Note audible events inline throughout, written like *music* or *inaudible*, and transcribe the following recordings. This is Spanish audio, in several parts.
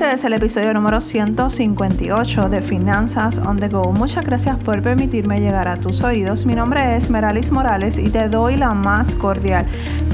Este es el episodio número 158 de Finanzas on the Go. Muchas gracias por permitirme llegar a tus oídos. Mi nombre es Meralis Morales y te doy la más cordial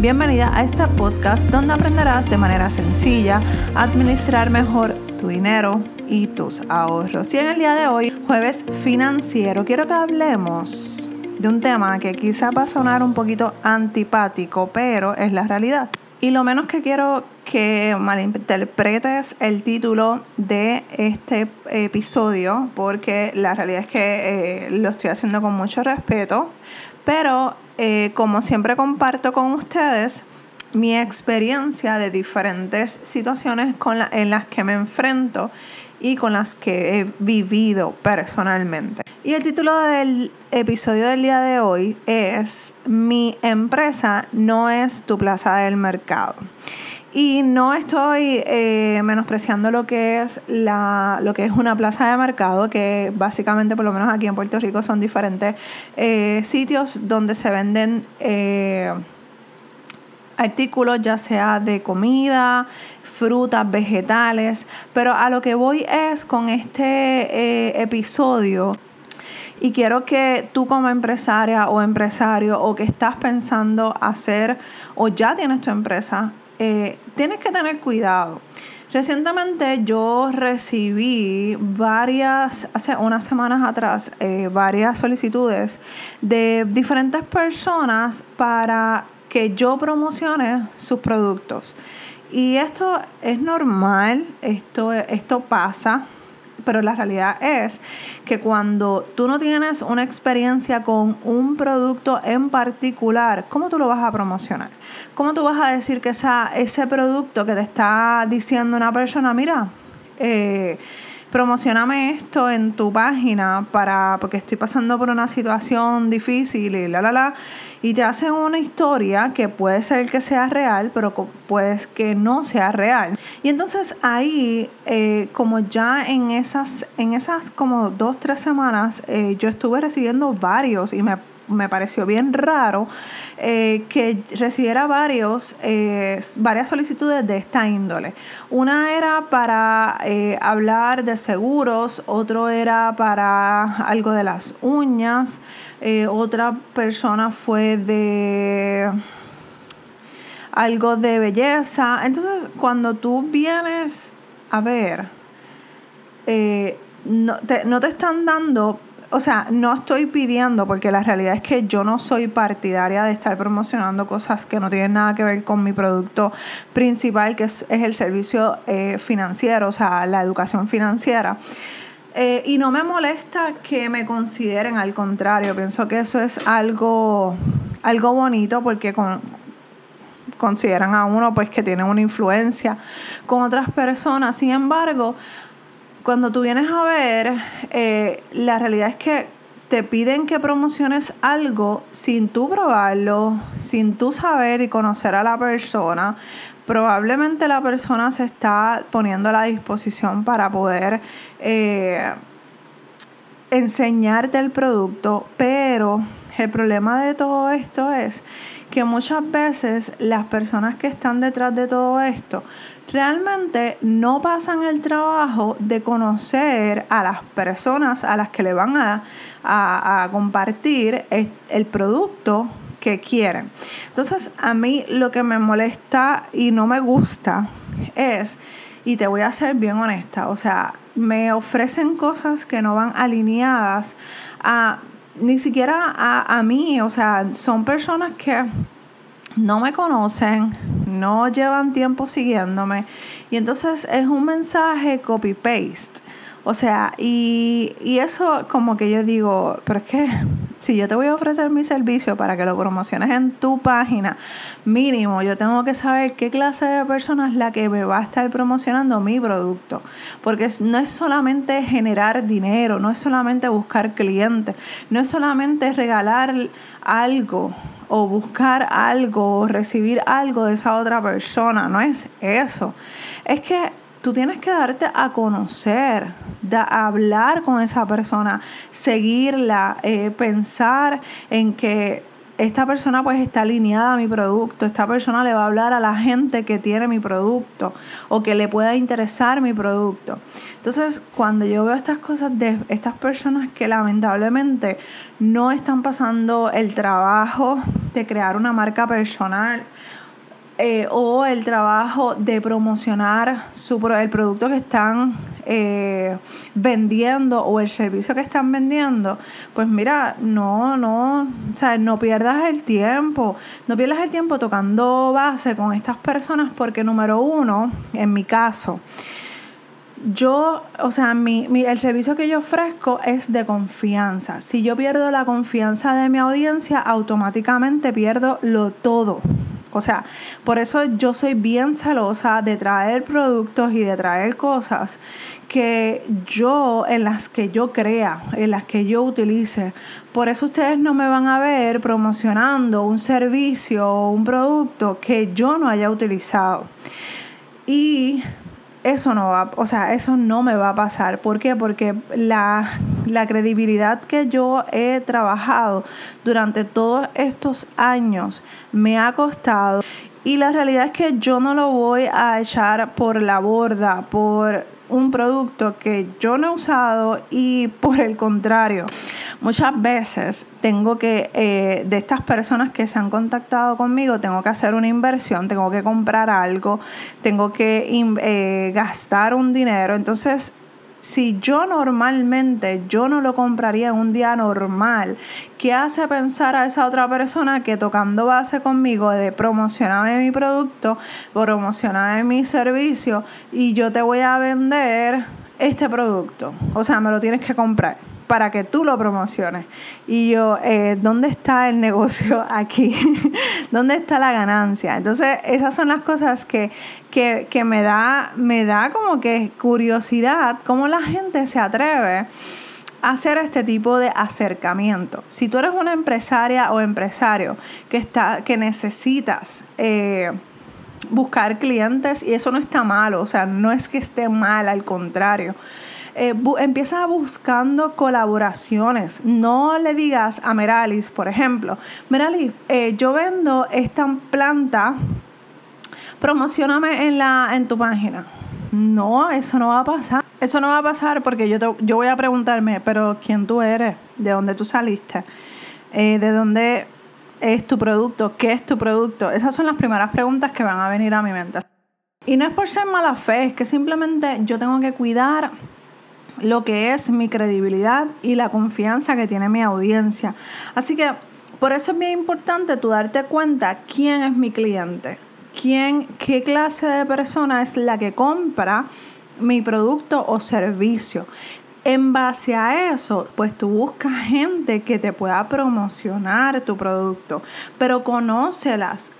bienvenida a este podcast donde aprenderás de manera sencilla a administrar mejor tu dinero y tus ahorros. Y en el día de hoy, jueves financiero, quiero que hablemos de un tema que quizá va a sonar un poquito antipático, pero es la realidad. Y lo menos que quiero que malinterpretes el título de este episodio, porque la realidad es que eh, lo estoy haciendo con mucho respeto, pero eh, como siempre comparto con ustedes mi experiencia de diferentes situaciones en las que me enfrento y con las que he vivido personalmente. Y el título del episodio del día de hoy es Mi empresa no es tu plaza del mercado. Y no estoy eh, menospreciando lo que es la, lo que es una plaza de mercado, que básicamente, por lo menos aquí en Puerto Rico, son diferentes eh, sitios donde se venden eh, artículos, ya sea de comida, frutas, vegetales. Pero a lo que voy es con este episodio y quiero que tú como empresaria o empresario o que estás pensando hacer o ya tienes tu empresa, eh, tienes que tener cuidado. Recientemente yo recibí varias, hace unas semanas atrás, eh, varias solicitudes de diferentes personas para que yo promocione sus productos. Y esto es normal, esto, esto pasa pero la realidad es que cuando tú no tienes una experiencia con un producto en particular, ¿cómo tú lo vas a promocionar? ¿Cómo tú vas a decir que esa, ese producto que te está diciendo una persona, mira, eh, promocioname esto en tu página para porque estoy pasando por una situación difícil y la la la y te hacen una historia que puede ser que sea real pero puede que no sea real. Y entonces ahí eh, como ya en esas en esas como dos tres semanas eh, yo estuve recibiendo varios y me me pareció bien raro eh, que recibiera varios, eh, varias solicitudes de esta índole. Una era para eh, hablar de seguros, otro era para algo de las uñas, otra persona fue de algo de belleza. Entonces, cuando tú vienes a ver, no te están dando o sea, no estoy pidiendo, porque la realidad es que yo no soy partidaria de estar promocionando cosas que no tienen nada que ver con mi producto principal, que es, el servicio eh, financiero, o sea, la educación financiera. Eh, y no me molesta que me consideren, al contrario, pienso que eso es algo, algo bonito porque consideran a uno pues que tiene una influencia con otras personas. Sin embargo, cuando tú vienes a ver, eh, la realidad es que te piden que promociones algo sin tú probarlo, sin tú saber y conocer a la persona. Probablemente la persona se está poniendo a la disposición para poder eh, enseñarte el producto, pero el problema de todo esto es que muchas veces las personas que están detrás de todo esto realmente no pasan el trabajo de conocer a las personas a las que le van a, compartir el producto que quieren. Entonces, a mí lo que me molesta y no me gusta es, y te voy a ser bien honesta, o sea, me ofrecen cosas que no van alineadas a ni siquiera a, a mí, o sea, son personas que no me conocen, no llevan tiempo siguiéndome. Y entonces es un mensaje copy-paste. O sea, y, y, eso como que yo digo, pero es que si yo te voy a ofrecer mi servicio para que lo promociones en tu página, mínimo yo tengo que saber qué clase de persona es la que me va a estar promocionando mi producto. Porque no es solamente generar dinero, no es solamente buscar clientes, no es solamente regalar algo o buscar algo o recibir algo de esa otra persona, no es eso. Es que tú tienes que darte a conocer, hablar con esa persona, seguirla, eh, pensar en que esta persona pues está alineada a mi producto, esta persona le va a hablar a la gente que tiene mi producto o que le pueda interesar mi producto. Entonces, cuando yo veo estas cosas de estas personas que lamentablemente no están pasando el trabajo de crear una marca personal, eh, o el trabajo de promocionar su, el producto que están eh, vendiendo o el servicio que están vendiendo, pues mira, no, no, o sea, no pierdas el tiempo, no pierdas el tiempo tocando base con estas personas porque número uno, en mi caso, yo, o sea, mi, mi, el servicio que yo ofrezco es de confianza. Si yo pierdo la confianza de mi audiencia, automáticamente pierdo lo todo. O sea, por eso yo soy bien celosa de traer productos y de traer cosas que yo, en las que yo crea, en las que yo utilice. Por eso ustedes no me van a ver promocionando un servicio o un producto que yo no haya utilizado. Y eso no va, o sea, eso no me va a pasar. ¿Por qué? Porque la, la, credibilidad que yo he trabajado durante todos estos años me ha costado. Y la realidad es que yo no lo voy a echar por la borda, por un producto que yo no he usado y por el contrario, muchas veces tengo que, eh, de estas personas que se han contactado conmigo, tengo que hacer una inversión, tengo que comprar algo, tengo que eh, gastar un dinero. Entonces, si yo normalmente yo no lo compraría en un día normal, ¿qué hace pensar a esa otra persona que tocando base conmigo de promocionarme mi producto, promocionarme mi servicio y yo te voy a vender este producto? O sea, me lo tienes que comprar para que tú lo promociones. Y yo, eh, ¿dónde está el negocio *laughs* aquí? ¿Dónde está la ganancia? Entonces, esas son las cosas que, que, me, da, me da como que curiosidad, cómo la gente se atreve a hacer este tipo de acercamiento. Si tú eres una empresaria o empresario que, está, que necesitas... Eh, buscar clientes y eso no está malo, o sea, no es que esté mal, al contrario eh, empieza buscando colaboraciones. No le digas a Meralis, por ejemplo, Meralis, eh, yo vendo esta planta, promocioname en, la, en tu página. No, eso no va a pasar. Eso no va a pasar porque yo, yo voy a preguntarme, pero ¿quién tú eres? ¿De dónde tú saliste? Eh, ¿De dónde es tu producto? ¿Qué es tu producto? Esas son las primeras preguntas que van a venir a mi mente. Y no es por ser mala fe, es que simplemente yo tengo que cuidar lo que es mi credibilidad y la confianza que tiene mi audiencia. Así que por eso es bien importante tú darte cuenta quién es mi cliente, quién, qué clase de persona es la que compra mi producto o servicio. En base a eso, pues tú buscas gente que te pueda promocionar tu producto, pero conócelas,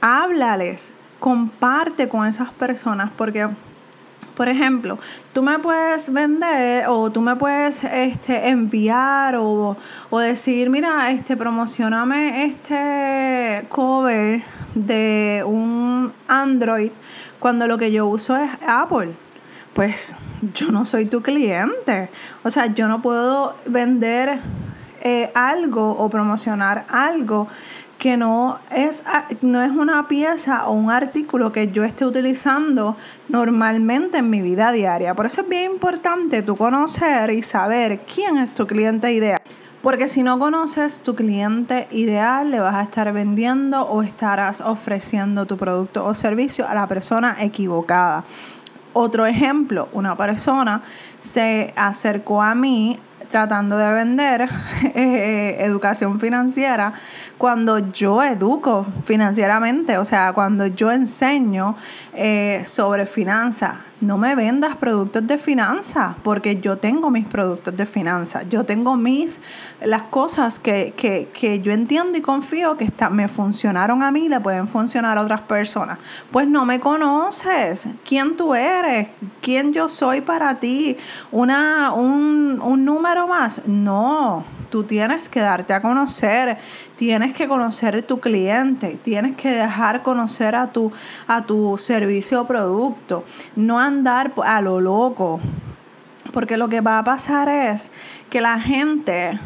háblales, comparte con esas personas porque por ejemplo, tú me puedes vender o tú me puedes este, enviar o, decir, mira, este, promocioname este cover de un Android cuando lo que yo uso es Apple. Pues yo no soy tu cliente. O sea, yo no puedo vender eh, algo o promocionar algo que no es, no es una pieza o un artículo que yo esté utilizando normalmente en mi vida diaria. Por eso es bien importante tú conocer y saber quién es tu cliente ideal. Porque si no conoces tu cliente ideal, le vas a estar vendiendo o estarás ofreciendo tu producto o servicio a la persona equivocada. Otro ejemplo, una persona se acercó a mí tratando de vender *laughs* eh, educación financiera cuando yo educo financieramente, o sea, cuando yo enseño eh, sobre finanzas. No me vendas productos de finanzas, porque yo tengo mis productos de finanzas. Yo tengo mis, las cosas que, que, que yo entiendo y confío que está, me funcionaron a mí, le pueden funcionar a otras personas. Pues no me conoces. ¿Quién tú eres? ¿Quién yo soy para ti? Una, un, un número más. No Tú tienes que darte a conocer, tienes que conocer tu cliente, tienes que dejar conocer a tu, a tu servicio o producto, no andar a lo loco. Porque lo que va a pasar es que la gente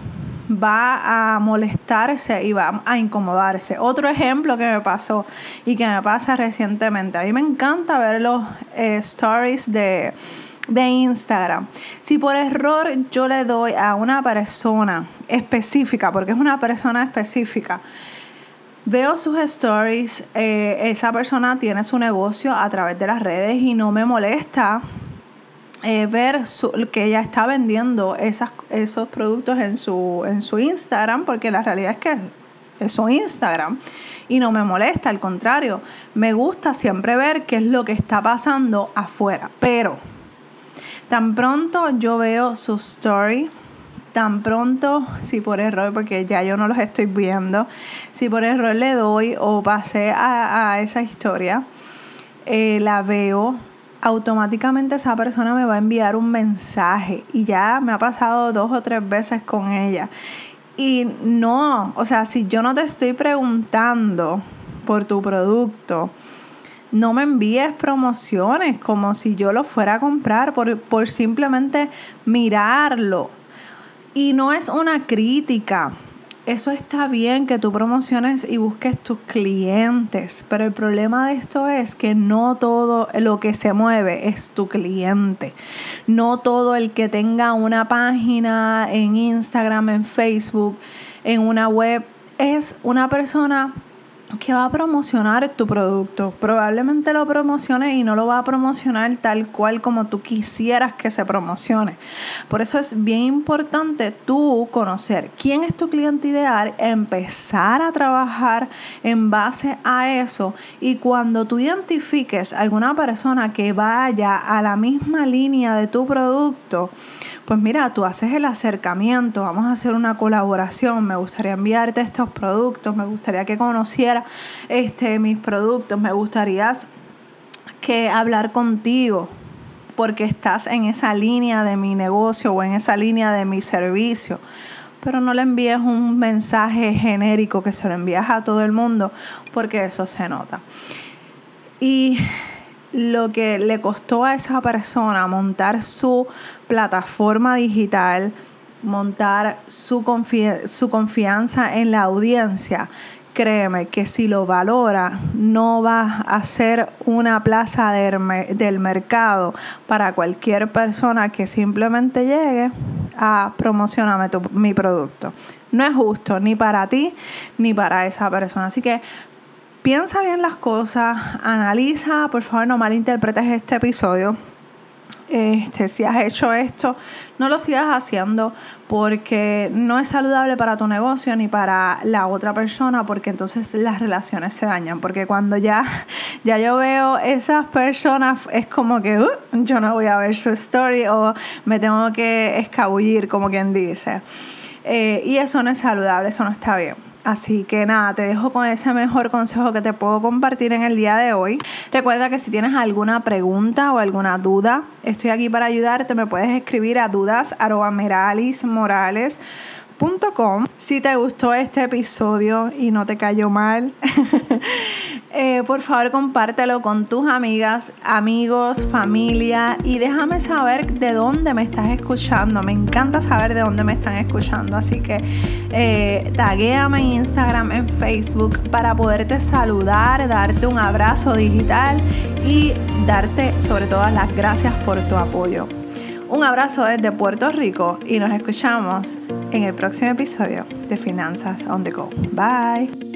va a molestarse y va a incomodarse. Otro ejemplo que me pasó y que me pasa recientemente. A mí me encanta ver los eh, stories de, de Instagram. Si por error yo le doy a una persona específica, porque es una persona específica, Veo sus stories, eh, esa persona tiene su negocio a través de las redes y no me molesta eh, ver que ella está vendiendo esos productos en su, en su Instagram, porque la realidad es que es su Instagram y no me molesta, al contrario, me gusta siempre ver qué es lo que está pasando afuera. Pero tan pronto yo veo su story, tan pronto, si por error, porque ya yo no los estoy viendo, si por error le doy o pasé a, esa historia, eh, la veo, automáticamente esa persona me va a enviar un mensaje y ya me ha pasado dos o tres veces con ella. Y no, o sea, si yo no te estoy preguntando por tu producto, no me envíes promociones como si yo lo fuera a comprar por, por simplemente mirarlo y no es una crítica. Eso está bien que tú promociones y busques tus clientes, pero el problema de esto es que no todo lo que se mueve es tu cliente. No todo el que tenga una página en Instagram, en Facebook, en una web, es una persona que va a promocionar tu producto. Probablemente lo promocione y no lo va a promocionar tal cual como tú quisieras que se promocione. Por eso es bien importante tú conocer quién es tu cliente ideal, empezar a trabajar en base a eso y cuando tú identifiques alguna persona que vaya a la misma línea de tu producto, pues mira, tú haces el acercamiento, vamos a hacer una colaboración, me gustaría enviarte estos productos, me gustaría que conociera este, mis productos, me gustaría que hablar contigo porque estás en esa línea de mi negocio o en esa línea de mi servicio. Pero no le envíes un mensaje genérico que se lo envías a todo el mundo porque eso se nota. Y lo que le costó a esa persona montar su plataforma digital, montar su, su confianza en la audiencia, créeme que si lo valora, no va a ser una plaza del mercado para cualquier persona que simplemente llegue a promocionarme mi producto. No es justo ni para ti ni para esa persona. Así que piensa bien las cosas, analiza, por favor no malinterpretes este episodio. Este, si has hecho esto, no lo sigas haciendo porque no es saludable para tu negocio ni para la otra persona, porque entonces las relaciones se dañan. Porque cuando ya, *laughs* ya yo veo esas personas, es como que uh, yo no voy a ver su story o me tengo que escabullir, como quien dice. Eh, y eso no es saludable, eso no está bien. Así que nada, te dejo con ese mejor consejo que te puedo compartir en el día de hoy. Recuerda que si tienes alguna pregunta o alguna duda, estoy aquí para ayudarte. Me puedes escribir a dudas Si te gustó este episodio y no te cayó mal, *laughs* Eh, por favor compártelo con tus amigas, amigos, familia y déjame saber de dónde me estás escuchando. Me encanta saber de dónde me están escuchando. Así que eh, taguéame en Instagram, en Facebook para poderte saludar, darte un abrazo digital y darte sobre todo las gracias por tu apoyo. Un abrazo desde Puerto Rico y nos escuchamos en el próximo episodio de Finanzas on the Go. Bye.